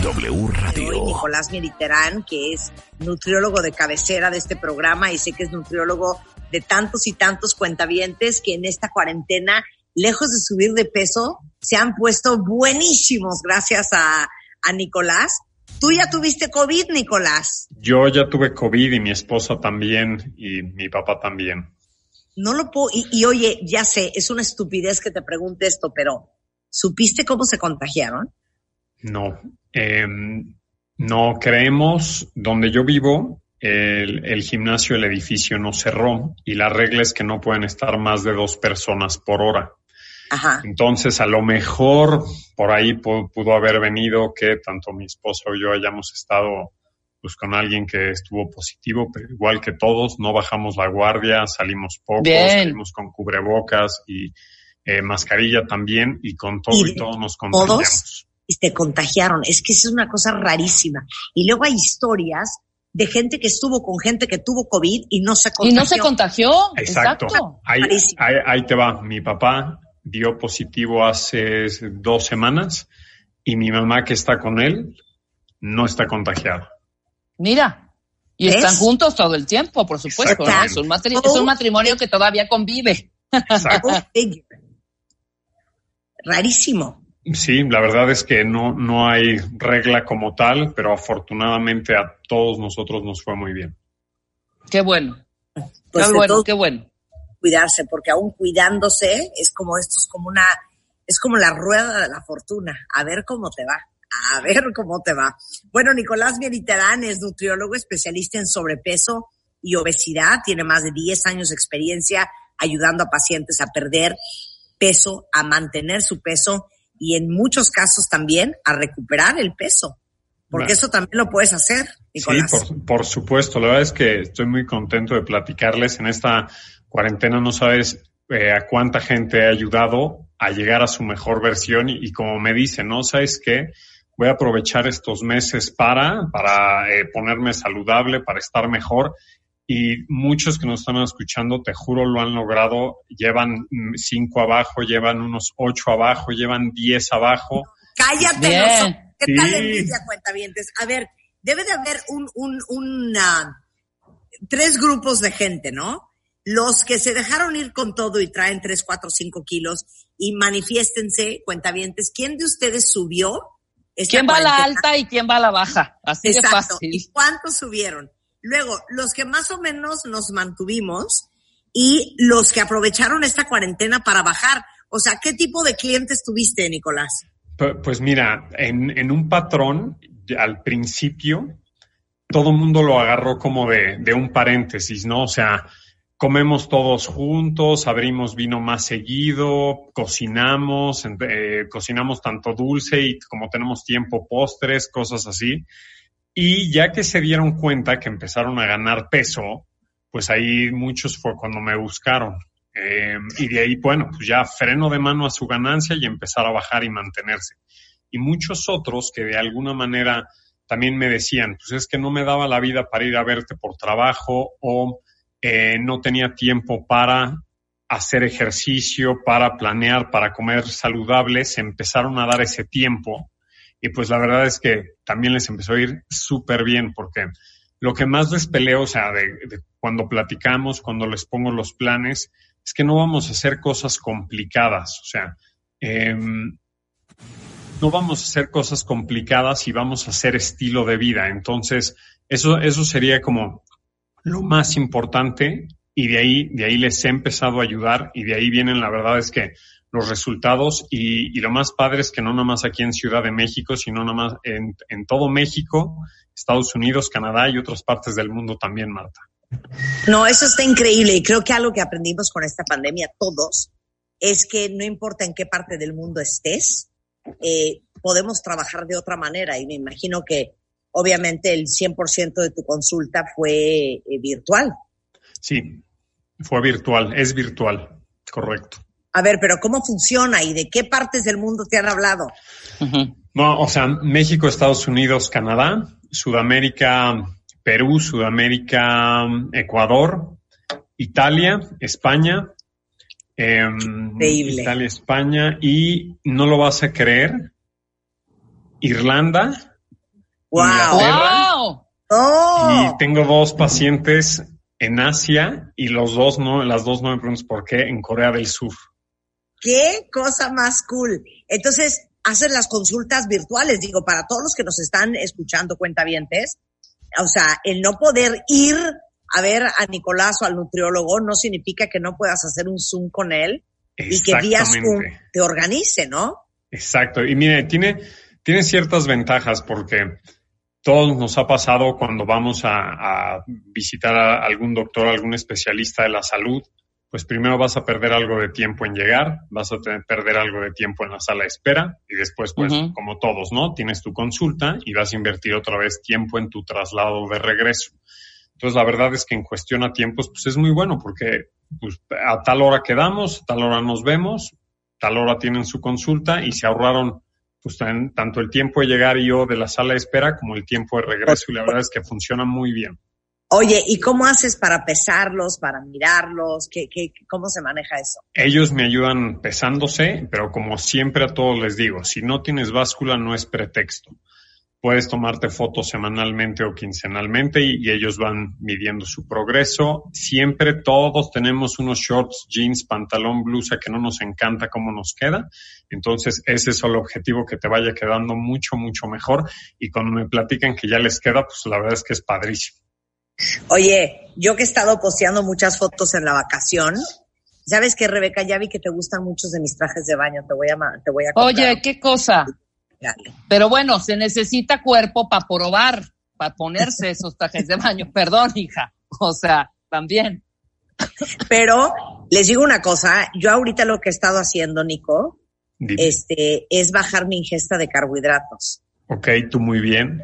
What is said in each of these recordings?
W Radio. Nicolás Mediterán, que es nutriólogo de cabecera de este programa y sé que es nutriólogo de tantos y tantos cuentavientes que en esta cuarentena, lejos de subir de peso, se han puesto buenísimos gracias a, a Nicolás. Tú ya tuviste COVID, Nicolás. Yo ya tuve COVID y mi esposa también y mi papá también. No lo puedo, y, y oye, ya sé, es una estupidez que te pregunte esto, pero ¿supiste cómo se contagiaron? No, eh, no creemos, donde yo vivo, el, el gimnasio, el edificio no cerró y la regla es que no pueden estar más de dos personas por hora. Ajá. Entonces, a lo mejor por ahí pu- pudo haber venido que tanto mi esposa o yo hayamos estado pues con alguien que estuvo positivo, pero igual que todos, no bajamos la guardia, salimos pocos, Bien. salimos con cubrebocas y eh, mascarilla también, y con todo ¿Y y, de todo nos todos? contagiamos. Y te contagiaron. Es que es una cosa rarísima. Y luego hay historias de gente que estuvo con gente que tuvo COVID y no se Y contagió. no se contagió. Exacto. Exacto. Ahí, ahí, ahí te va. Mi papá dio positivo hace dos semanas y mi mamá que está con él no está contagiada. Mira. Y ¿Ves? están juntos todo el tiempo, por supuesto. ¿no? Exacto. Es, un es un matrimonio que todavía convive. Exacto. Go figure. Rarísimo. Sí, la verdad es que no, no hay regla como tal, pero afortunadamente a todos nosotros nos fue muy bien. Qué bueno. Pues qué bueno, todo qué bueno. cuidarse, porque aún cuidándose es como esto es como una, es como la rueda de la fortuna. A ver cómo te va. A ver cómo te va. Bueno, Nicolás Mediterán es nutriólogo especialista en sobrepeso y obesidad. Tiene más de 10 años de experiencia ayudando a pacientes a perder peso, a mantener su peso y en muchos casos también a recuperar el peso. Porque Bueno. eso también lo puedes hacer, Nicolás. Sí, por, por supuesto. La verdad es que estoy muy contento de platicarles. En esta cuarentena no sabes eh, a cuánta gente he ayudado a llegar a su mejor versión y, y como me dicen, ¿no? ¿Sabes qué? Voy a aprovechar estos meses para, para eh, ponerme saludable, para estar mejor. Y muchos que nos están escuchando, te juro, lo han logrado. Llevan mm, cinco abajo, llevan unos ocho abajo, llevan diez abajo. Cállate, Bien. los. ¿Qué tal envidia, cuentavientes? A ver, debe de haber un, un, un, ah, tres grupos de gente, ¿no? Los que se dejaron ir con todo y traen tres, cuatro, cinco kilos y manifiéstense, cuentavientes, ¿quién de ustedes subió? ¿Quién va a la alta y quién va a la baja? Así de Exacto. fácil. ¿Y cuántos subieron? Luego, los que más o menos nos mantuvimos y los que aprovecharon esta cuarentena para bajar. O sea, ¿qué tipo de clientes tuviste, Nicolás? Pu- Pues mira, en, un patrón, al principio, todo el mundo lo agarró como de, de un paréntesis, ¿no? O sea, comemos todos juntos, abrimos vino más seguido, cocinamos, eh, cocinamos tanto dulce y como tenemos tiempo, postres, cosas así. Y ya que se dieron cuenta que empezaron a ganar peso, pues ahí muchos fue cuando me buscaron. Eh, y de ahí, bueno, pues ya freno de mano a su ganancia y empezar a bajar y mantenerse. Y muchos otros que de alguna manera también me decían, pues es que no me daba la vida para ir a verte por trabajo o eh, no tenía tiempo para hacer ejercicio, para planear, para comer saludable, se empezaron a dar ese tiempo. Y pues la verdad es que también les empezó a ir súper bien porque lo que más les peleo, o sea, de, cuando platicamos, cuando les pongo los planes, es que no vamos a hacer cosas complicadas. O sea, em, no vamos a hacer cosas complicadas y vamos a hacer estilo de vida. Entonces, eso, eso sería como lo más importante y de ahí, de ahí les he empezado a ayudar y de ahí vienen, la verdad es que los resultados y, y lo más padre es que no nada más aquí en Ciudad de México, sino nada más en, en todo México, Estados Unidos, Canadá y otras partes del mundo también, Marta. No, eso está increíble y creo que algo que aprendimos con esta pandemia todos es que no importa en qué parte del mundo estés, eh, podemos trabajar de otra manera y me imagino que obviamente el 100% de tu consulta fue eh, virtual. Sí, fue virtual, es virtual, correcto. A ver, pero ¿cómo funciona y de qué partes del mundo te han hablado? No, o sea, México, Estados Unidos, Canadá, Sudamérica, Perú, Sudamérica, Ecuador, Italia, España, em, Italia, España y no lo vas a creer, Irlanda, wow. Oh. y tengo dos pacientes en Asia y los dos no, las dos no me preguntas por qué, en Corea del Sur. Qué cosa más cool. Entonces, hacen las consultas virtuales, digo, para todos los que nos están escuchando cuentavientes, o sea, el no poder ir a ver a Nicolás o al nutriólogo no significa que no puedas hacer un Zoom con él y que vía Zoom te organice, ¿no? Exacto. Y mire, tiene, tiene ciertas ventajas porque todos nos ha pasado cuando vamos a, visitar a algún doctor, algún especialista de la salud, pues primero vas a perder algo de tiempo en llegar, vas a tener, perder algo de tiempo en la sala de espera y después, pues, como todos, ¿no? Tienes tu consulta y vas a invertir otra vez tiempo en tu traslado de regreso. Entonces, la verdad es que en cuestión a tiempos, pues es muy bueno porque pues, a tal hora quedamos, a tal hora nos vemos, tal hora tienen su consulta y se ahorraron pues tanto el tiempo de llegar yo de la sala de espera como el tiempo de regreso y la verdad es que funciona muy bien. Oye, ¿y cómo haces para pesarlos, para mirarlos? ¿Qué, qué, ¿Cómo se maneja eso? Ellos me ayudan pesándose, pero como siempre a todos les digo, si no tienes báscula no es pretexto. Puedes tomarte fotos semanalmente o quincenalmente y, ellos van midiendo su progreso. Siempre todos tenemos unos shorts, jeans, pantalón, blusa que no nos encanta cómo nos queda. Entonces ese es el objetivo que te vaya quedando mucho, mucho mejor. Y cuando me platican que ya les queda, pues la verdad es que es padrísimo. Oye, yo que he estado posteando muchas fotos en la vacación, ¿sabes qué, Rebeca? Ya vi que te gustan muchos de mis trajes de baño. Te voy a, te voy a Oye, ¿qué cosa? Pero bueno, se necesita cuerpo para probar, para ponerse esos trajes de baño. Perdón, hija. O sea, también. Pero les digo una cosa, yo ahorita lo que he estado haciendo, Nico, este, es bajar mi ingesta de carbohidratos. Ok, tú muy bien.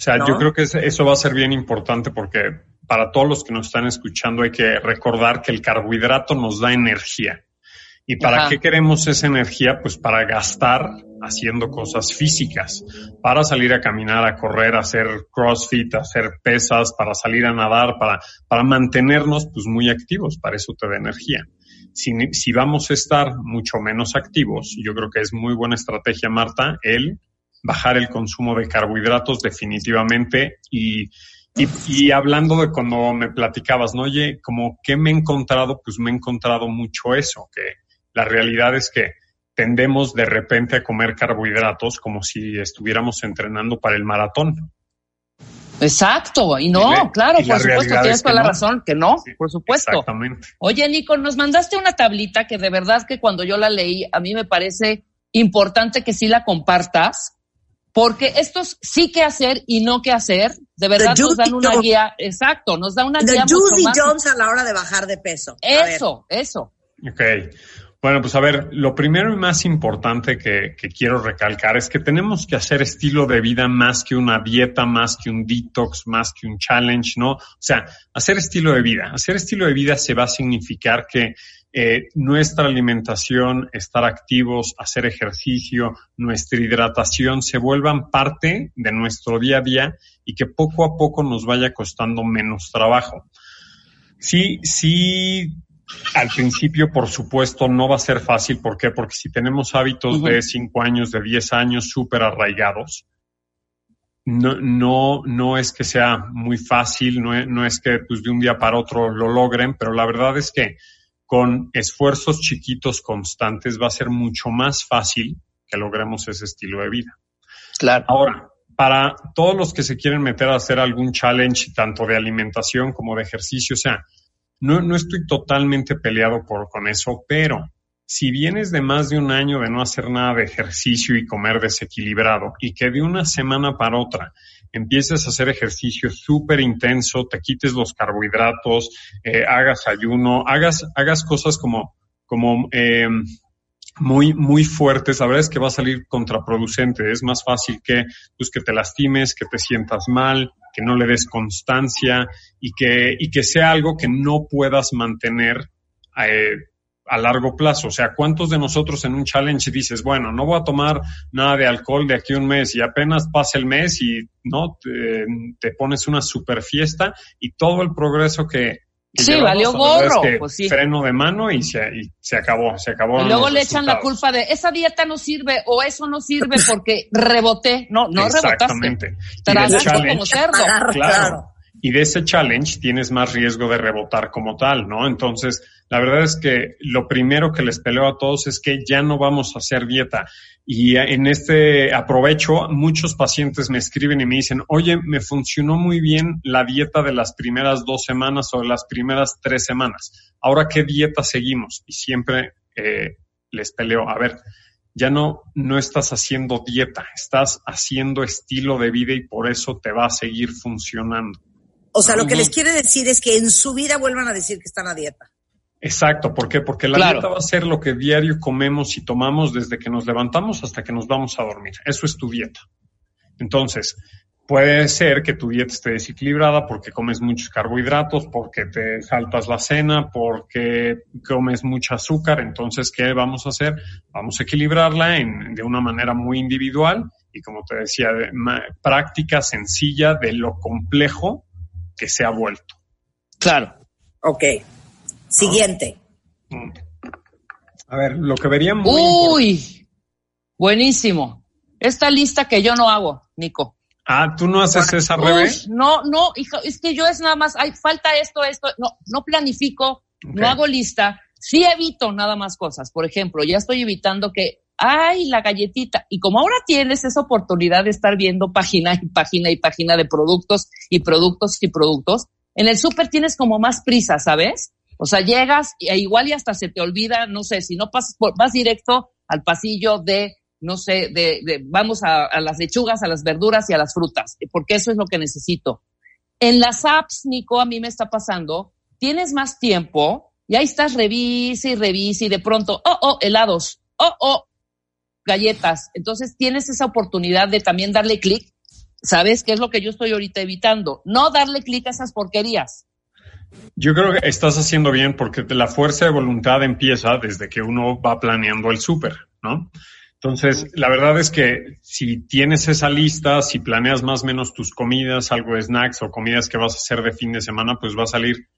O sea, yo creo que eso va a ser bien importante porque para todos los que nos están escuchando hay que recordar que el carbohidrato nos da energía. ¿Y para qué queremos esa energía? Pues para gastar haciendo cosas físicas, para salir a caminar, a correr, a hacer crossfit, a hacer pesas, para salir a nadar, para, para mantenernos pues muy activos, para eso te da energía. Si, si vamos a estar mucho menos activos, yo creo que es muy buena estrategia, Marta, el bajar el consumo de carbohidratos definitivamente y, y, y, hablando de cuando me platicabas, ¿no? Oye, como que me he encontrado, pues me he encontrado mucho eso, que la realidad es que tendemos de repente a comer carbohidratos como si estuviéramos entrenando para el maratón. Exacto, y no, claro, por supuesto, tienes toda la razón, que no, por supuesto. Exactamente. Oye, Nico, nos mandaste una tablita que de verdad que cuando yo la leí, a mí me parece importante que sí la compartas, porque estos sí que hacer y no que hacer, de verdad nos dan una guía, exacto, nos da una guía. Juicy Jones a la hora de bajar de peso. Eso, eso. Ok. Bueno, pues a ver, lo primero y más importante que, quiero recalcar es que tenemos que hacer estilo de vida más que una dieta, más que un detox, más que un challenge, ¿no? O sea, hacer estilo de vida. Hacer estilo de vida se va a significar que eh, nuestra alimentación, estar activos, hacer ejercicio, nuestra hidratación se vuelvan parte de nuestro día a día y que poco a poco nos vaya costando menos trabajo. Sí, sí al principio, por supuesto, no va a ser fácil. ¿Por qué? Porque si tenemos hábitos de 5 años, de 10 años súper arraigados, no, no, no es que sea muy fácil, no, no es que pues, de un día para otro lo logren, pero la verdad es que con esfuerzos chiquitos constantes va a ser mucho más fácil que logremos ese estilo de vida. Claro. Ahora, para todos los que se quieren meter a hacer algún challenge, tanto de alimentación como de ejercicio, o sea, no, no estoy totalmente peleado por, con eso, pero si vienes de más de un año de no hacer nada de ejercicio y comer desequilibrado y que de una semana para otra empieces a hacer ejercicio súper intenso, te quites los carbohidratos, eh, hagas ayuno, hagas, hagas cosas como, como eh, muy, muy fuertes, la verdad es que va a salir contraproducente. Es más fácil que, pues, que te lastimes, que te sientas mal, que no le des constancia y que, y que sea algo que no puedas mantener eh, a largo plazo. O sea, ¿cuántos de nosotros en un challenge dices, bueno, no voy a tomar nada de alcohol de aquí a un mes y apenas pasa el mes y no te, te pones una super fiesta y todo el progreso que, Sí, valió gorro. pues sí. Freno de mano y se, y se acabó, se acabó. Y luego le echan la culpa de esa dieta no sirve o eso no sirve porque reboté. No, no Exactamente. rebotaste. como cerdo. Claro. Y de ese challenge tienes más riesgo de rebotar como tal, ¿no? Entonces, la verdad es que lo primero que les peleo a todos es que ya no vamos a hacer dieta. Y en este aprovecho, muchos pacientes me escriben y me dicen, oye, me funcionó muy bien la dieta de las primeras dos semanas o de las primeras tres semanas. Ahora, ¿qué dieta seguimos? Y siempre eh, les peleo, a ver, ya no, no estás haciendo dieta, estás haciendo estilo de vida y por eso te va a seguir funcionando. O sea, lo que les quiere decir es que en su vida vuelvan a decir que están a dieta. Exacto, ¿por qué? Porque la dieta va a ser lo que diario comemos y tomamos desde que nos levantamos hasta que nos vamos a dormir. Eso es tu dieta. Entonces, puede ser que tu dieta esté desequilibrada porque comes muchos carbohidratos, porque te saltas la cena, porque comes mucho azúcar. Entonces, ¿qué vamos a hacer? Vamos a equilibrarla en, de una manera muy individual y, como te decía, de, práctica sencilla de lo complejo que se ha vuelto. Claro. Ok. Siguiente. A ver, lo que veríamos. Uy, buenísimo. Esta lista que yo no hago, Nico. Ah, ¿tú no haces esa revés? No, no, hija, es que yo es nada más, hay, falta esto, esto, no, no planifico, no hago lista, sí evito nada más cosas. Por ejemplo, ya estoy evitando que, ay, la galletita. Y como ahora tienes esa oportunidad de estar viendo página y página y página de productos y productos y productos, en el súper tienes como más prisa, ¿sabes? O sea, llegas e igual y hasta se te olvida, no sé, si no pasas por, vas directo al pasillo de, no sé, de, de vamos a, a, las lechugas, a las verduras y a las frutas, porque eso es lo que necesito. En las apps, Nico, a mí me está pasando, tienes más tiempo y ahí estás, revisa y revisa y de pronto, oh, oh, helados, oh, oh, galletas. Entonces tienes esa oportunidad de también darle clic. ¿Sabes qué es lo que yo estoy ahorita evitando? No darle clic a esas porquerías. Yo creo que estás haciendo bien porque la fuerza de voluntad empieza desde que uno va planeando el súper, ¿no? Entonces, la verdad es que si tienes esa lista, si planeas más o menos tus comidas, algo de snacks o comidas que vas a hacer de fin de semana, pues va a salir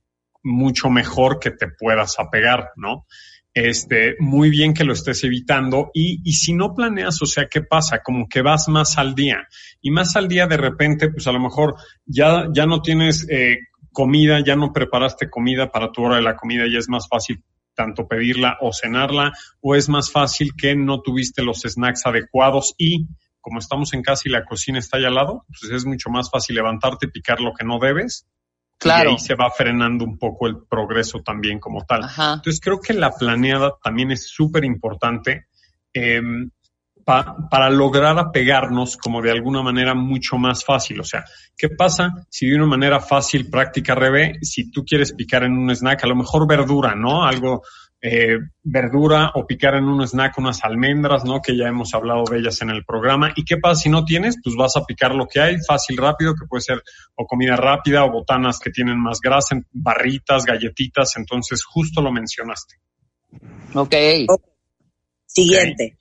mucho mejor que te puedas apegar, ¿no? Este, muy bien que lo estés evitando y, y si no planeas, o sea, ¿qué pasa? Como que vas más al día y más al día de repente, pues a lo mejor ya, ya no tienes eh, comida, ya no preparaste comida para tu hora de la comida y es más fácil tanto pedirla o cenarla, o es más fácil que no tuviste los snacks adecuados y como estamos en casa y la cocina está allá al lado, pues es mucho más fácil levantarte y picar lo que no debes. Claro. Y ahí se va frenando un poco el progreso también como tal. Ajá. Entonces creo que la planeada también es súper importante. Eh, pa, para lograr apegarnos como de alguna manera mucho más fácil. O sea, ¿qué pasa si de una manera fácil, práctica, revés, si tú quieres picar en un snack, a lo mejor verdura, ¿no? Algo, eh, verdura o picar en un snack unas almendras, ¿no? Que ya hemos hablado de ellas en el programa. ¿Y qué pasa si no tienes? Pues vas a picar lo que hay, fácil, rápido, que puede ser o comida rápida o botanas que tienen más grasa, barritas, galletitas. Entonces, justo lo mencionaste. Ok. Siguiente. Okay. Siguiente,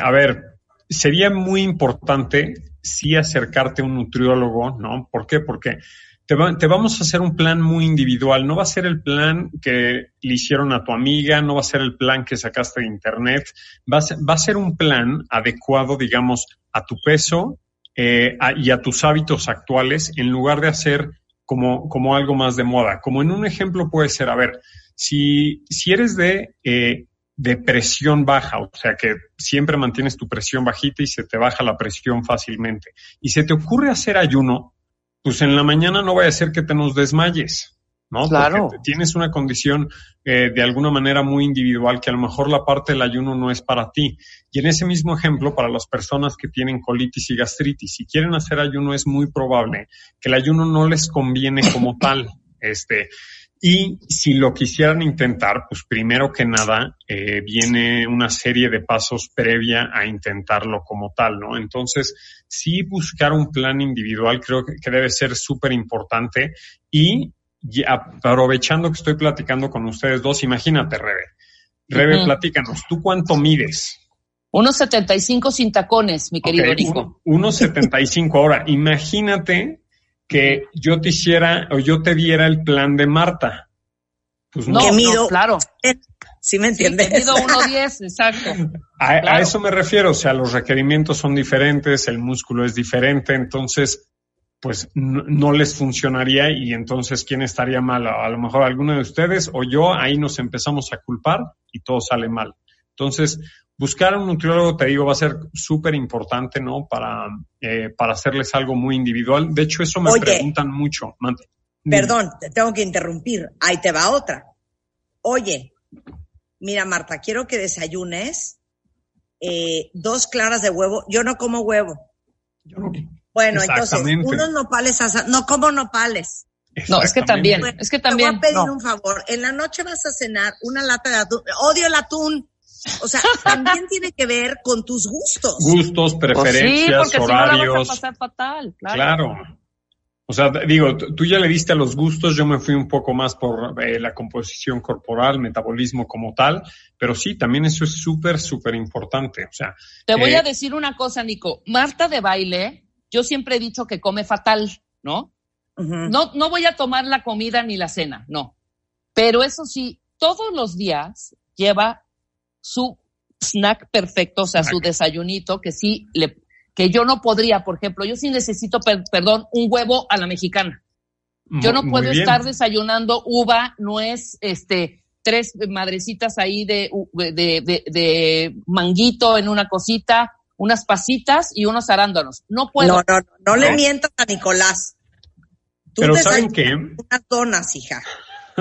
a ver, sería muy importante sí acercarte a un nutriólogo, ¿no? ¿Por qué? Porque te, va, te, vamos a hacer un plan muy individual. No va a ser el plan que le hicieron a tu amiga, no va a ser el plan que sacaste de internet. Va a ser, va a ser un plan adecuado, digamos, a tu peso eh, y a tus hábitos actuales en lugar de hacer como, como algo más de moda. Como en un ejemplo puede ser, a ver, si, si eres de eh, de presión baja, o sea que siempre mantienes tu presión bajita y se te baja la presión fácilmente. Y se te ocurre hacer ayuno, pues en la mañana no vaya a ser que te nos desmayes, ¿no? Claro. Porque tienes una condición eh, de alguna manera muy individual que a lo mejor la parte del ayuno no es para ti. Y en ese mismo ejemplo, para las personas que tienen colitis y gastritis, si quieren hacer ayuno es muy probable que el ayuno no les conviene como tal. Este, Y si lo quisieran intentar, pues primero que nada eh, viene una serie de pasos previa a intentarlo como tal, ¿no? Entonces, sí buscar un plan individual creo que, debe ser súper importante y, aprovechando que estoy platicando con ustedes dos, imagínate, Rebe. Rebe, platícanos, ¿tú cuánto mides? Unos 75 sin tacones, mi querido Nico. Unos 75. Ahora, imagínate que yo te hiciera o yo te diera el plan de Marta. Pues no, no, claro. ¿Sí me entiendes? Sí, mido 1.10, exacto. A, eso me refiero, o sea, los requerimientos son diferentes, el músculo es diferente, entonces, pues no, les funcionaría y entonces, ¿quién estaría mal? A, lo mejor alguno de ustedes o yo, ahí nos empezamos a culpar y todo sale mal. Entonces, buscar un nutriólogo, te digo, va a ser súper importante, ¿no? Para, eh, para hacerles algo muy individual. De hecho, eso me preguntan mucho. Perdón, te tengo que interrumpir. Ahí te va otra. Oye, mira, Marta, quiero que desayunes eh, dos claras de huevo. Yo no como huevo. Yo no. Bueno, entonces, unos nopales, no como nopales. No, es que también, es que también. Te voy a pedir un favor. En la noche vas a cenar una lata de atún. Odio el atún. O sea, también tiene que ver con tus gustos. Gustos, preferencias, sí, horarios. Si no fatal, claro. claro. O sea, digo, tú ya le diste a los gustos, yo me fui un poco más por eh, la composición corporal, metabolismo como tal, pero sí, también eso es súper, súper importante. O sea, te voy a eh, decir una cosa, Nico. Marta de baile, yo siempre he dicho que come fatal, ¿no? No, no voy a tomar la comida ni la cena, no. Pero eso sí, todos los días lleva su snack perfecto, o sea, su desayunito, que sí le, que yo no podría, por ejemplo, yo sí necesito, perdón, un huevo a la mexicana. Yo no puedo estar desayunando uva, nuez, este, tres madrecitas ahí de, de, de, manguito en una cosita, unas pasitas y unos arándanos. No puedo. No, no, no, no, le mientas a Nicolás. Tú Pero ¿saben qué? Unas donas, hija.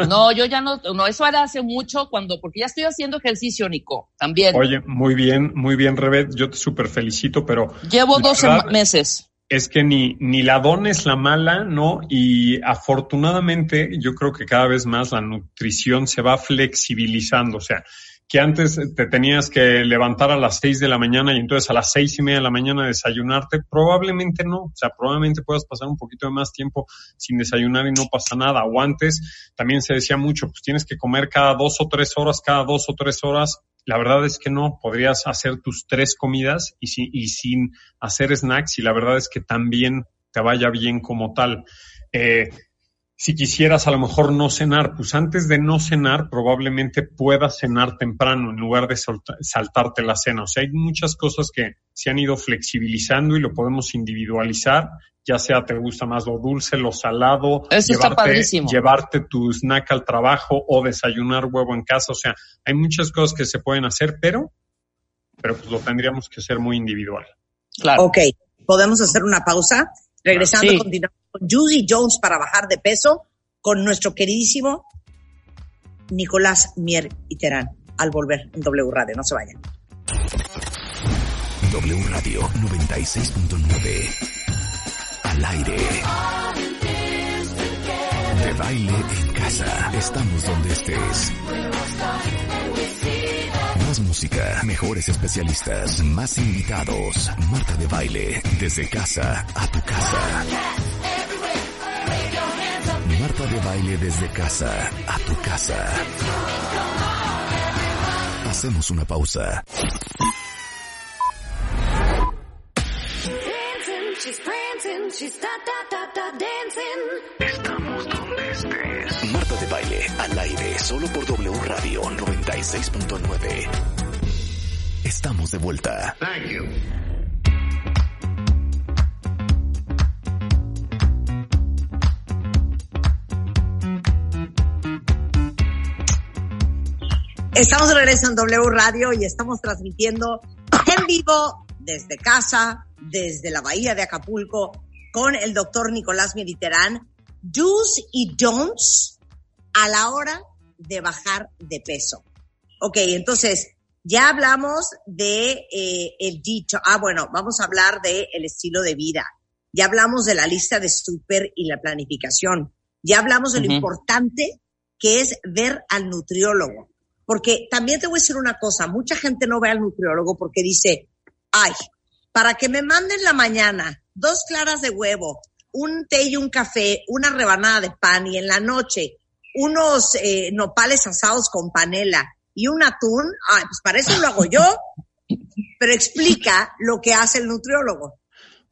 No, yo ya no, no, eso era hace mucho cuando, porque ya estoy haciendo ejercicio, Nico, también. Oye, muy bien, muy bien, Rebe, yo te súper felicito, pero. Llevo 12 meses. Es que ni, ni la dona es la mala, ¿no? Y afortunadamente, yo creo que cada vez más la nutrición se va flexibilizando, o sea, que antes te tenías que levantar a las seis de la mañana y entonces a las seis y media de la mañana desayunarte, probablemente no. O sea, probablemente puedas pasar un poquito de más tiempo sin desayunar y no pasa nada. O antes también se decía mucho, pues tienes que comer cada dos o tres horas, cada dos o tres horas. La verdad es que no, podrías hacer tus tres comidas y, y sin hacer snacks y la verdad es que también te vaya bien como tal. Eh, si quisieras a lo mejor no cenar, pues antes de no cenar probablemente puedas cenar temprano en lugar de saltarte la cena. O sea, hay muchas cosas que se han ido flexibilizando y lo podemos individualizar, ya sea te gusta más lo dulce, lo salado, Eso llevarte, llevarte tu snack al trabajo o desayunar huevo en casa. O sea, hay muchas cosas que se pueden hacer, pero, pero pues lo tendríamos que hacer muy individual. Claro. Ok, podemos hacer una pausa. Regresando, continuamos con Jones para bajar de peso, con nuestro queridísimo Nicolás Mier y Terán, al volver en W Radio. No se vayan. W Radio 96.9. Al aire. De baile en casa. Estamos donde estés. Más música, mejores especialistas, más invitados. Marta de baile, desde casa a tu casa. De baile desde casa a tu casa. Hacemos una pausa. Estamos donde estés. Marta de baile al aire solo por W Radio 96.9. Estamos de vuelta. Thank you. Estamos de regreso en W Radio y estamos transmitiendo en vivo desde casa, desde la bahía de Acapulco, con el doctor Nicolás Mediterrán. Do's y don'ts a la hora de bajar de peso. Ok, entonces ya hablamos de eh, el dicho. Ah, bueno, vamos a hablar de el estilo de vida. Ya hablamos de la lista de súper y la planificación. Ya hablamos de lo importante que es ver al nutriólogo. Porque también te voy a decir una cosa, mucha gente no ve al nutriólogo porque dice, ay, para que me manden la mañana dos claras de huevo, un té y un café, una rebanada de pan y en la noche unos eh, nopales asados con panela y un atún, ay, pues para eso lo hago yo, pero explica lo que hace el nutriólogo.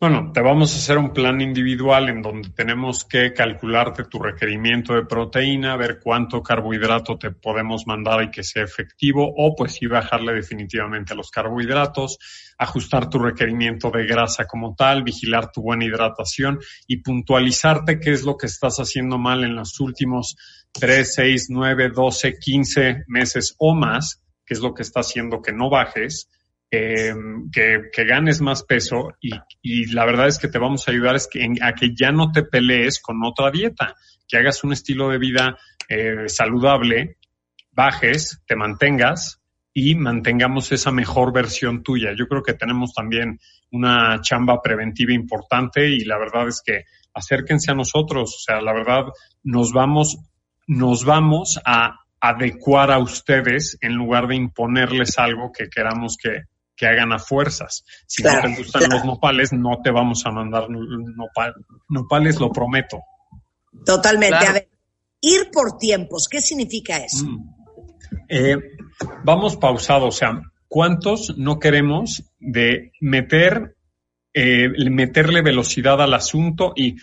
Bueno, te vamos a hacer un plan individual en donde tenemos que calcularte tu requerimiento de proteína, ver cuánto carbohidrato te podemos mandar y que sea efectivo, o pues sí bajarle definitivamente los carbohidratos, ajustar tu requerimiento de grasa como tal, vigilar tu buena hidratación y puntualizarte qué es lo que estás haciendo mal en los últimos 3, 6, 9, 12, 15 meses o más, qué es lo que está haciendo que no bajes eh, que, que, ganes más peso y, y, la verdad es que te vamos a ayudar es que, a que ya no te pelees con otra dieta, que hagas un estilo de vida eh, saludable, bajes, te mantengas y mantengamos esa mejor versión tuya. Yo creo que tenemos también una chamba preventiva importante y la verdad es que acérquense a nosotros, o sea, la verdad nos vamos, nos vamos a adecuar a ustedes en lugar de imponerles algo que queramos que, que hagan a fuerzas. Si no te gustan los nopales, no te vamos a mandar nopales, lo prometo. Totalmente. A ver, ir por tiempos, ¿qué significa eso? Mm. Eh, vamos pausado, o sea, ¿cuántos no queremos de meter, eh, meterle velocidad al asunto y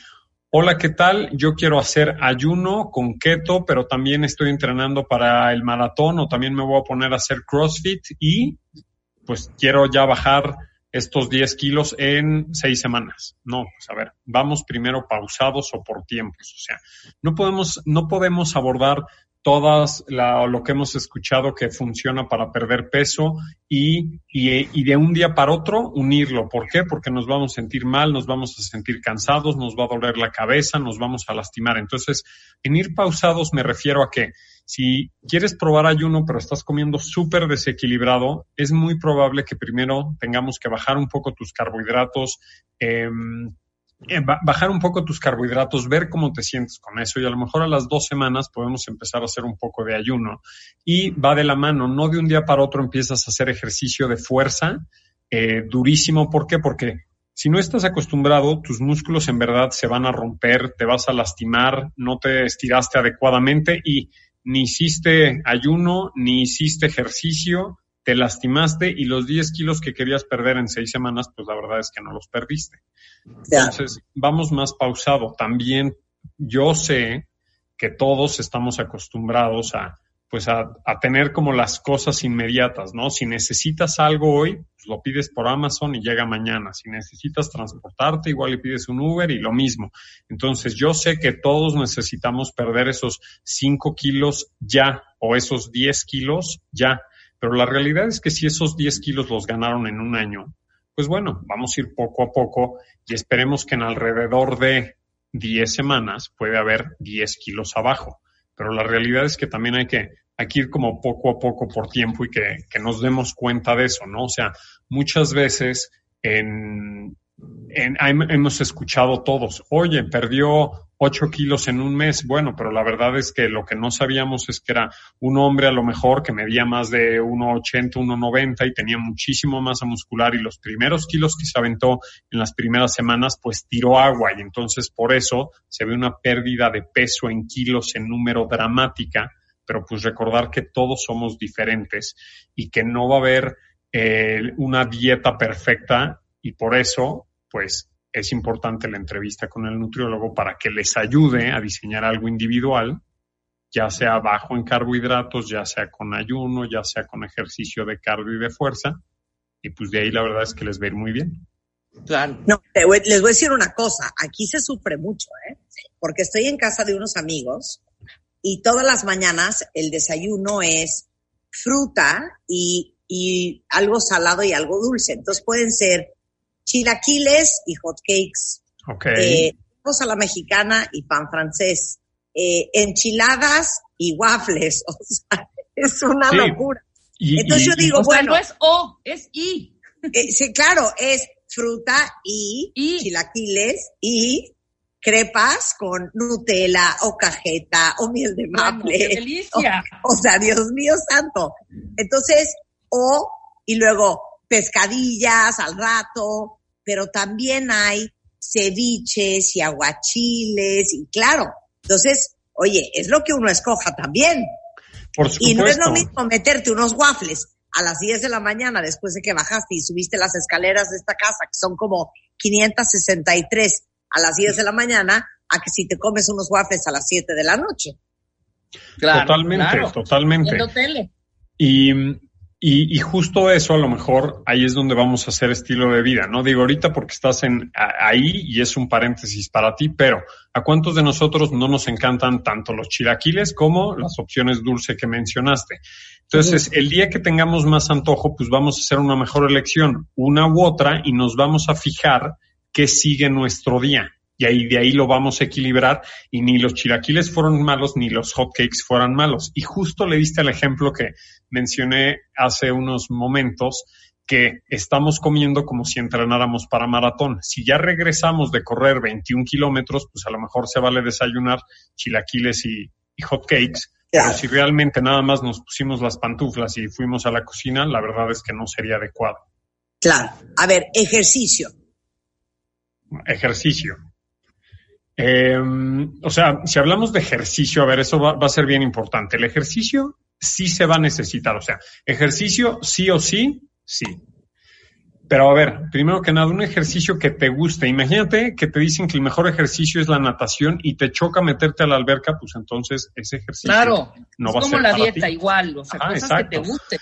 Hola, ¿qué tal? Yo quiero hacer ayuno con keto, pero también estoy entrenando para el maratón o también me voy a poner a hacer CrossFit y pues quiero ya bajar estos 10 kilos en seis semanas. No, pues a ver, vamos primero pausados o por tiempos. O sea, no podemos, no podemos abordar todas lo que hemos escuchado que funciona para perder peso y, y, y, de un día para otro unirlo. ¿Por qué? Porque nos vamos a sentir mal, nos vamos a sentir cansados, nos va a doler la cabeza, nos vamos a lastimar. Entonces, en ir pausados me refiero a que si quieres probar ayuno pero estás comiendo súper desequilibrado, es muy probable que primero tengamos que bajar un poco tus carbohidratos, eh, eh, bajar un poco tus carbohidratos, ver cómo te sientes con eso y a lo mejor a las dos semanas podemos empezar a hacer un poco de ayuno y va de la mano, no de un día para otro empiezas a hacer ejercicio de fuerza eh, durísimo. ¿Por qué? Porque si no estás acostumbrado, tus músculos en verdad se van a romper, te vas a lastimar, no te estiraste adecuadamente y ni hiciste ayuno, ni hiciste ejercicio, te lastimaste y los 10 kilos que querías perder en seis semanas, pues la verdad es que no los perdiste. Entonces, vamos más pausado. También yo sé que todos estamos acostumbrados a, pues a, a, tener como las cosas inmediatas, ¿no? Si necesitas algo hoy, pues lo pides por Amazon y llega mañana. Si necesitas transportarte, igual le pides un Uber y lo mismo. Entonces, yo sé que todos necesitamos perder esos 5 kilos ya o esos 10 kilos ya. Pero la realidad es que si esos 10 kilos los ganaron en un año, pues bueno, vamos a ir poco a poco y esperemos que en alrededor de 10 semanas puede haber 10 kilos abajo. Pero la realidad es que también hay que, hay que ir como poco a poco por tiempo y que, que nos demos cuenta de eso, ¿no? O sea, muchas veces en, en, hemos escuchado todos, oye, perdió 8 kilos en un mes. Bueno, pero la verdad es que lo que no sabíamos es que era un hombre a lo mejor que medía más de 1,80, 1,90 y tenía muchísimo masa muscular y los primeros kilos que se aventó en las primeras semanas pues tiró agua y entonces por eso se ve una pérdida de peso en kilos en número dramática, pero pues recordar que todos somos diferentes y que no va a haber eh, una dieta perfecta y por eso pues es importante la entrevista con el nutriólogo para que les ayude a diseñar algo individual, ya sea bajo en carbohidratos, ya sea con ayuno, ya sea con ejercicio de cardio y de fuerza. Y pues de ahí la verdad es que les va a ir muy bien. Claro. No, les voy a decir una cosa, aquí se sufre mucho, ¿eh? Porque estoy en casa de unos amigos y todas las mañanas el desayuno es fruta y, y algo salado y algo dulce. Entonces pueden ser chilaquiles y hotcakes. Okay. Eh, a la mexicana y pan francés. Eh, enchiladas y waffles. O sea, es una locura. Entonces yo digo, bueno. no es O, es I. Eh, sí, claro, es fruta y, chilaquiles y crepas con Nutella o cajeta o miel de maple. ¡Qué delicia! O, o, sea, Dios mío santo. Entonces, o, y luego pescadillas al rato, pero también hay ceviches y aguachiles y claro, entonces, oye, es lo que uno escoja también. Por y no es lo mismo meterte unos waffles a las 10 de la mañana después de que bajaste y subiste las escaleras de esta casa, que son como 563 a las 10 de la mañana, a que si te comes unos waffles a las 7 de la noche. Claro, totalmente, totalmente. Y, y, y, justo eso, a lo mejor, ahí es donde vamos a hacer estilo de vida, ¿no? Digo ahorita porque estás en ahí y es un paréntesis para ti, pero ¿a cuántos de nosotros no nos encantan tanto los chilaquiles como las opciones dulce que mencionaste? Entonces, el día que tengamos más antojo, pues vamos a hacer una mejor elección, una u otra, y nos vamos a fijar qué sigue nuestro día. Y ahí de ahí lo vamos a equilibrar y ni los chilaquiles fueron malos ni los hotcakes fueran malos. Y justo le diste el ejemplo que mencioné hace unos momentos que estamos comiendo como si entrenáramos para maratón. Si ya regresamos de correr 21 kilómetros, pues a lo mejor se vale desayunar chilaquiles y, y hotcakes. Pero si realmente nada más nos pusimos las pantuflas y fuimos a la cocina, la verdad es que no sería adecuado. Claro. A ver, ejercicio. Ejercicio. Eh, o sea, si hablamos de ejercicio, a ver, eso va, va, a ser bien importante. El ejercicio sí se va a necesitar, o sea, ejercicio sí o sí, sí. Pero a ver, primero que nada, un ejercicio que te guste. Imagínate que te dicen que el mejor ejercicio es la natación y te choca meterte a la alberca, pues entonces ese ejercicio claro, no va a ser. como la dieta igual, o sea, cosas que te gusten.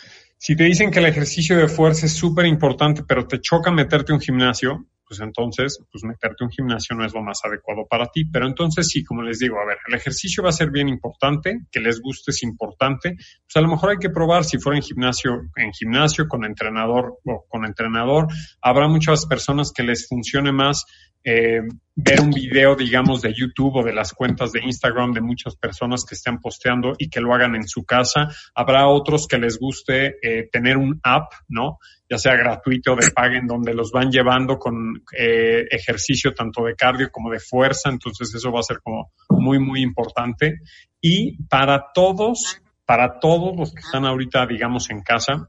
Si te dicen que el ejercicio de fuerza es súper importante, pero te choca meterte a un gimnasio, pues entonces, pues meterte un gimnasio no es lo más adecuado para ti. Pero entonces sí, como les digo, a ver, el ejercicio va a ser bien importante, que les guste es importante. Pues a lo mejor hay que probar si fuera en gimnasio, en gimnasio con entrenador o con entrenador. Habrá muchas personas que les funcione más eh, ver un video, digamos, de YouTube o de las cuentas de Instagram de muchas personas que estén posteando y que lo hagan en su casa. Habrá otros que les guste eh, tener un app, ¿no? Ya sea gratuito o de paguen, donde los van llevando con eh, ejercicio tanto de cardio como de fuerza. Entonces eso va a ser como muy, muy importante. Y para todos, para todos los que están ahorita, digamos, en casa,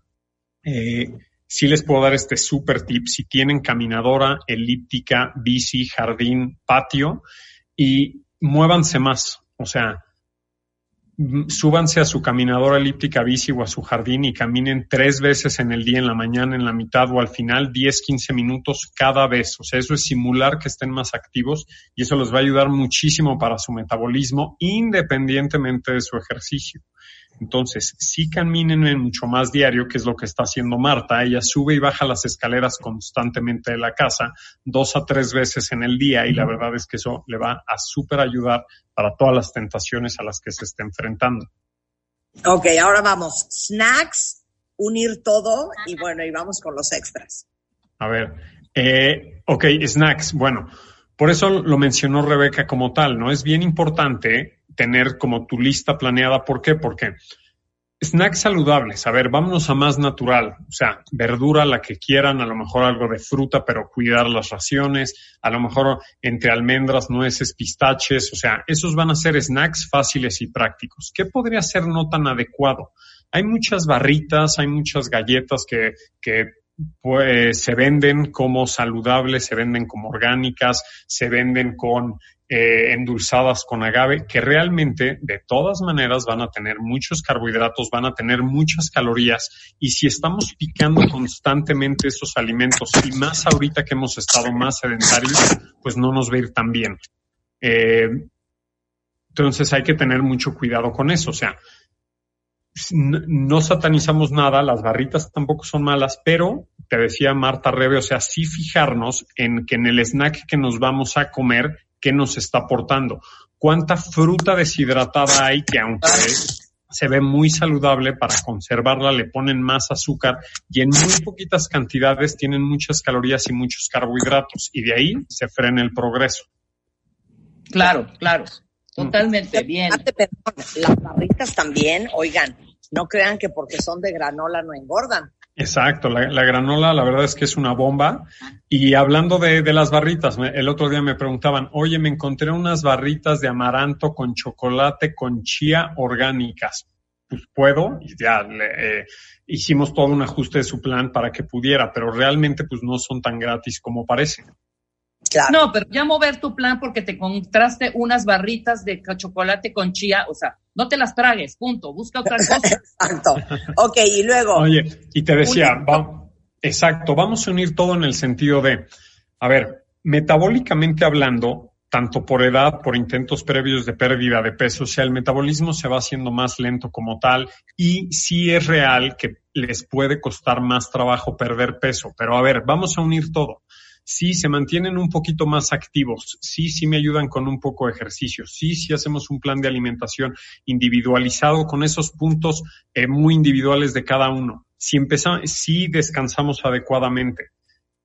eh, sí les puedo dar este super tip. Si tienen caminadora, elíptica, bici, jardín, patio y muévanse más. O sea, súbanse a su caminadora elíptica bici o a su jardín y caminen tres veces en el día, en la mañana, en la mitad o al final, 10, 15 minutos cada vez. O sea, eso es simular que estén más activos y eso les va a ayudar muchísimo para su metabolismo independientemente de su ejercicio. Entonces, sí caminen mucho más diario, que es lo que está haciendo Marta. Ella sube y baja las escaleras constantemente de la casa, dos a tres veces en el día, y la verdad es que eso le va a súper ayudar para todas las tentaciones a las que se está enfrentando. Ok, ahora vamos. Snacks, unir todo, y bueno, y vamos con los extras. A ver, eh, ok, snacks. Bueno, por eso lo mencionó Rebeca como tal, ¿no? Es bien importante tener como tu lista planeada. ¿Por qué? Porque snacks saludables, a ver, vámonos a más natural, o sea, verdura la que quieran, a lo mejor algo de fruta, pero cuidar las raciones, a lo mejor entre almendras, nueces, pistaches, o sea, esos van a ser snacks fáciles y prácticos. ¿Qué podría ser no tan adecuado? Hay muchas barritas, hay muchas galletas que, que pues, se venden como saludables, se venden como orgánicas, se venden con eh, endulzadas con agave, que realmente de todas maneras van a tener muchos carbohidratos, van a tener muchas calorías y si estamos picando constantemente esos alimentos y más ahorita que hemos estado más sedentarios, pues no nos va a ir tan bien. Eh, entonces hay que tener mucho cuidado con eso, o sea, no satanizamos nada, las barritas tampoco son malas, pero te decía Marta Rebe, o sea, sí fijarnos en que en el snack que nos vamos a comer qué nos está aportando. ¿Cuánta fruta deshidratada hay que aunque se ve muy saludable para conservarla, le ponen más azúcar y en muy poquitas cantidades tienen muchas calorías y muchos carbohidratos y de ahí se frena el progreso. Claro, claro, totalmente bien. Las barritas también, oigan, no crean que porque son de granola no engordan. Exacto, la, granola la verdad es que es una bomba. Y hablando de, de las barritas, el otro día me preguntaban, oye, me encontré unas barritas de amaranto con chocolate con chía orgánicas. Pues puedo, y ya le, eh, hicimos todo un ajuste de su plan para que pudiera, pero realmente pues no son tan gratis como No, pero ya mover tu plan porque te encontraste unas barritas de chocolate con chía, o sea, no te las tragues, punto, busca otra cosa. exacto. Ok, y luego. Oye, y te decía, exacto, vamos a unir todo en el sentido de, a ver, metabólicamente hablando, tanto por edad, por intentos previos de pérdida de peso, o sea, el metabolismo se va haciendo más lento como tal y sí es real que les puede costar más trabajo perder peso, pero a ver, vamos a unir todo sí se mantienen un poquito más activos, sí, sí me ayudan con un poco de ejercicio, sí, sí hacemos un plan de alimentación individualizado con esos puntos eh, muy individuales de cada uno. Si empezamos, sí descansamos adecuadamente.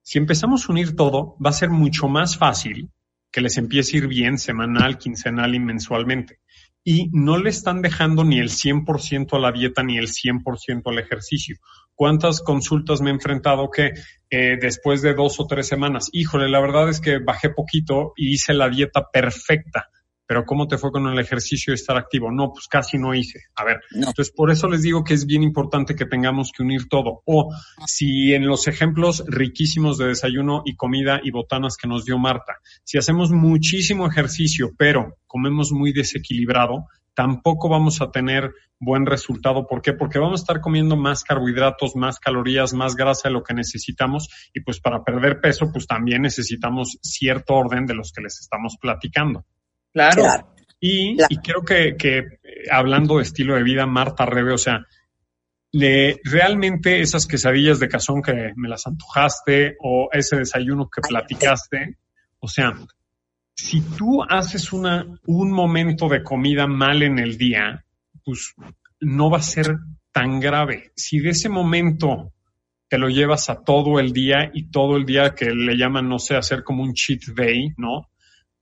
Si empezamos a unir todo, va a ser mucho más fácil que les empiece a ir bien semanal, quincenal y mensualmente. Y no le están dejando ni el 100% a la dieta ni el 100% al ejercicio. ¿Cuántas consultas me he enfrentado que eh, después de dos o tres semanas, híjole, la verdad es que bajé poquito y hice la dieta perfecta, pero ¿cómo te fue con el ejercicio y estar activo? No, pues casi no hice. A ver, entonces por eso les digo que es bien importante que tengamos que unir todo. O si en los ejemplos riquísimos de desayuno y comida y botanas que nos dio Marta, si hacemos muchísimo ejercicio, pero comemos muy desequilibrado, tampoco vamos a tener buen resultado. ¿Por qué? Porque vamos a estar comiendo más carbohidratos, más calorías, más grasa de lo que necesitamos y pues para perder peso pues también necesitamos cierto orden de los que les estamos platicando. Claro. Y, y creo que, que, eh, hablando de estilo de vida, Marta Rebe, o sea, le, realmente esas quesadillas de cazón que me las antojaste o ese desayuno que platicaste, o sea, si tú haces una, un momento de comida mal en el día, pues no va a ser tan grave. Si de ese momento te lo llevas a todo el día y todo el día que le llaman, no sé, hacer como un cheat day, ¿no?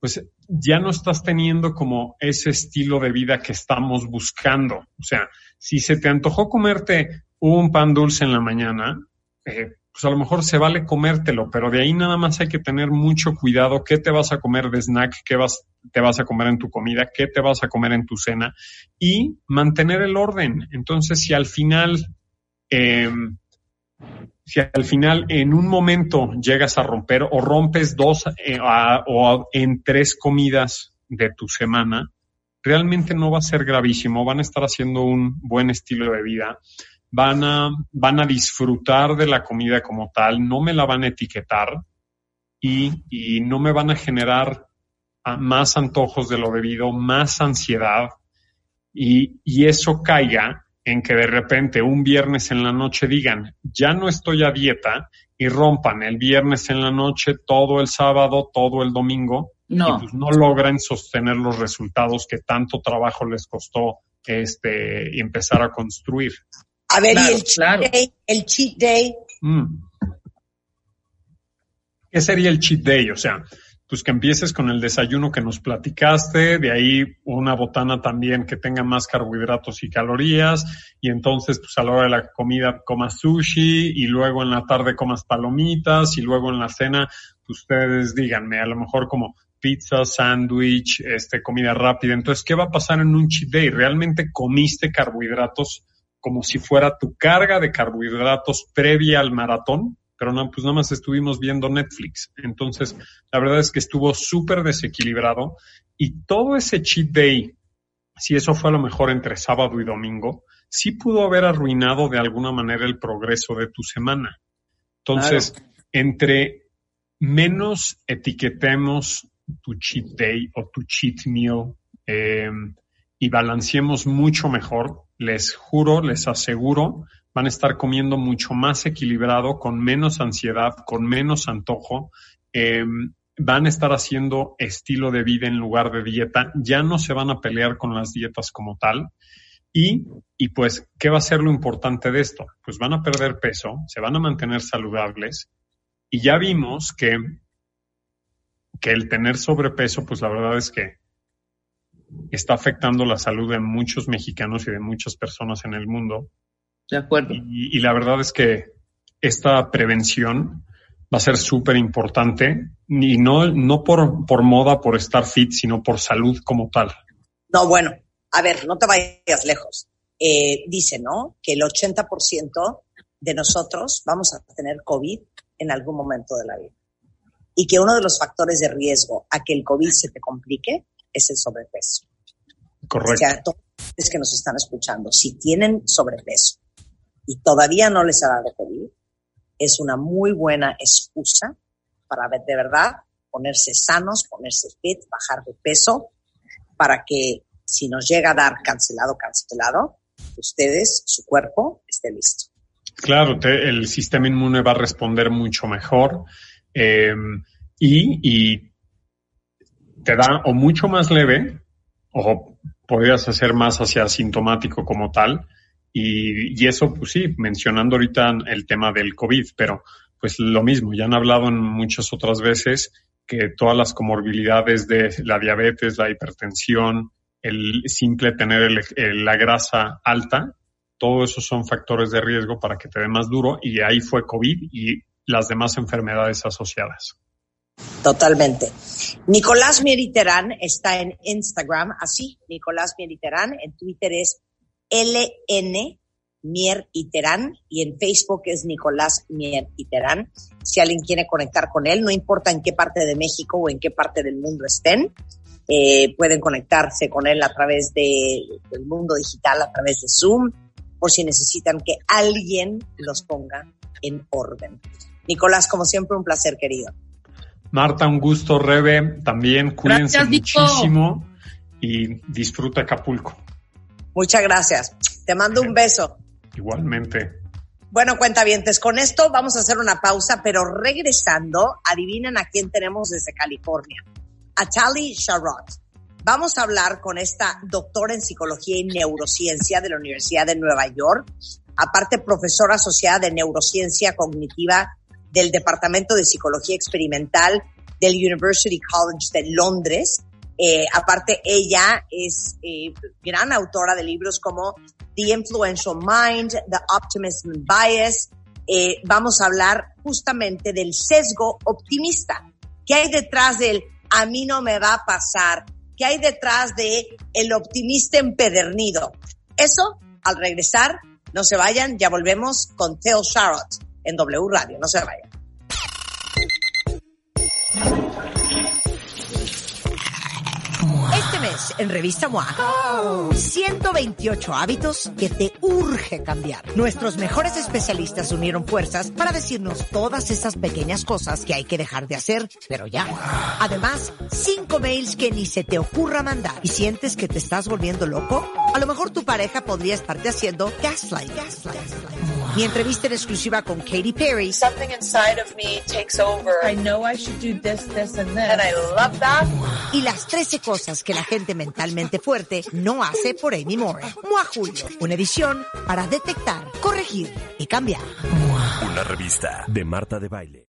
Pues ya no estás teniendo como ese estilo de vida que estamos buscando. O sea, si se te antojó comerte un pan dulce en la mañana, eh, pues a lo mejor se vale comértelo, pero de ahí nada más hay que tener mucho cuidado qué te vas a comer de snack, qué vas, te vas a comer en tu comida, qué te vas a comer en tu cena y mantener el orden. Entonces, si al final, em, si al final en un momento llegas a romper o rompes dos eh, o en tres comidas de tu semana, realmente no va a ser gravísimo, van a estar haciendo un buen estilo de vida van a, van a disfrutar de la comida como tal, no me la van a etiquetar y, y no me van a generar más antojos de lo debido, más ansiedad y, y eso caiga en que de repente un viernes en la noche digan, ya no estoy a dieta y rompan el viernes en la noche, todo el sábado, todo el domingo, no. y pues no logran sostener los resultados que tanto trabajo les costó este, empezar a construir. A ver, ¿y el cheat day? El cheat day. Mm. ¿Qué sería el cheat day? O sea, pues que empieces con el desayuno que nos platicaste, de ahí una botana también que tenga más carbohidratos y calorías, y entonces pues a la hora de la comida comas sushi, y luego en la tarde comas palomitas, y luego en la cena, pues ustedes díganme, a lo mejor como pizza, sándwich, este, comida rápida. Entonces, ¿qué va a pasar en un cheat day? ¿Realmente comiste carbohidratos como si fuera tu carga de carbohidratos previa al maratón, pero no, pues nada más estuvimos viendo Netflix. Entonces, la verdad es que estuvo súper desequilibrado y todo ese cheat day, si eso fue a lo mejor entre sábado y domingo, sí pudo haber arruinado de alguna manera el progreso de tu semana. Entonces, entre menos etiquetemos tu cheat day o tu cheat meal eh, y balanceemos mucho mejor, les juro, les aseguro, van a estar comiendo mucho más equilibrado, con menos ansiedad, con menos antojo. Em, van a estar haciendo estilo de vida en lugar de dieta. Ya no se van a pelear con las dietas como tal. Y, y pues, ¿qué va a ser lo importante de esto? Pues van a perder peso, se van a mantener saludables. Y ya vimos que, que el tener sobrepeso, pues la verdad es que está afectando la salud de muchos mexicanos y de muchas personas en el mundo. De acuerdo. Y, la verdad es que esta prevención va a ser súper importante y no, no por, por moda, por estar fit, sino por salud como tal. No, bueno, a ver, no te vayas lejos. Eh, dice, ¿no? Que el 80% de nosotros vamos a tener COVID en algún momento de la vida. Y que uno de los factores de riesgo a que el COVID se te complique es el sobrepeso. Correcto. O sea, todos los que nos están escuchando, si tienen sobrepeso y todavía no les ha dado COVID, es una muy buena excusa para de verdad ponerse sanos, ponerse fit, bajar de peso, para que si nos llega a dar cancelado, cancelado, ustedes, su cuerpo, esté listo. Claro, el sistema inmune va a responder mucho mejor em, y, te da o mucho más leve o podrías hacer más hacia asintomático como tal. Y, y, eso, pues sí, mencionando ahorita el tema del COVID, pero pues lo mismo, ya han hablado en muchas otras veces que todas las comorbilidades de la diabetes, la hipertensión, el simple tener la grasa alta, todo eso son factores de riesgo para que te dé más duro y ahí fue COVID y las demás enfermedades asociadas. Totalmente. Nicolás Mieriterán está en Instagram, así, Nicolás Mieriterán, en Twitter es LN Mier Iterán y en Facebook es Nicolás Mier Iterán. Si alguien quiere conectar con él, no importa en qué parte de México o en qué parte del mundo estén, eh, pueden conectarse con él a través de, del mundo digital, a través de Zoom, por si necesitan que alguien los ponga en orden. Nicolás, como siempre, un placer, querido. Marta, un gusto, Rebe. También cuídense muchísimo y disfruta Acapulco. Muchas gracias. Te mando un beso. Igualmente. Bueno, cuentavientes, con esto vamos a hacer una pausa, pero regresando, adivinen a quién tenemos desde California. A Tali Sharot. Vamos a hablar con esta doctora en psicología y neurociencia de la Universidad de Nueva York, aparte profesora asociada de neurociencia cognitiva del Departamento de Psicología Experimental del University College de Londres. Eh, aparte, ella es eh, gran autora de libros como The Influential Mind, The Optimism Bias. Eh, vamos a hablar justamente del sesgo optimista. ¿Qué hay detrás del a mí no me va a pasar? ¿Qué hay detrás de el optimista empedernido? Eso, al regresar, no se vayan, ya volvemos con Theo Sharot en W Radio. No se vayan. Este mes, en Revista MOA, 128 hábitos que te urge cambiar. Nuestros mejores especialistas unieron fuerzas para decirnos todas esas pequeñas cosas que hay que dejar de hacer, pero ya. Además, 5 mails que ni se te ocurra mandar. ¿Y sientes que te estás volviendo loco? A lo mejor tu pareja podría estarte haciendo gaslight. gaslight. Mi entrevista en exclusiva con Katy Perry. Something inside of me takes over. I know I should do this, this and this. And I love that. Y las 13 cosas que la gente mentalmente fuerte no hace por Amy Moore. Mua Julio, una edición para detectar, corregir y cambiar. Una revista de Marta de Baile.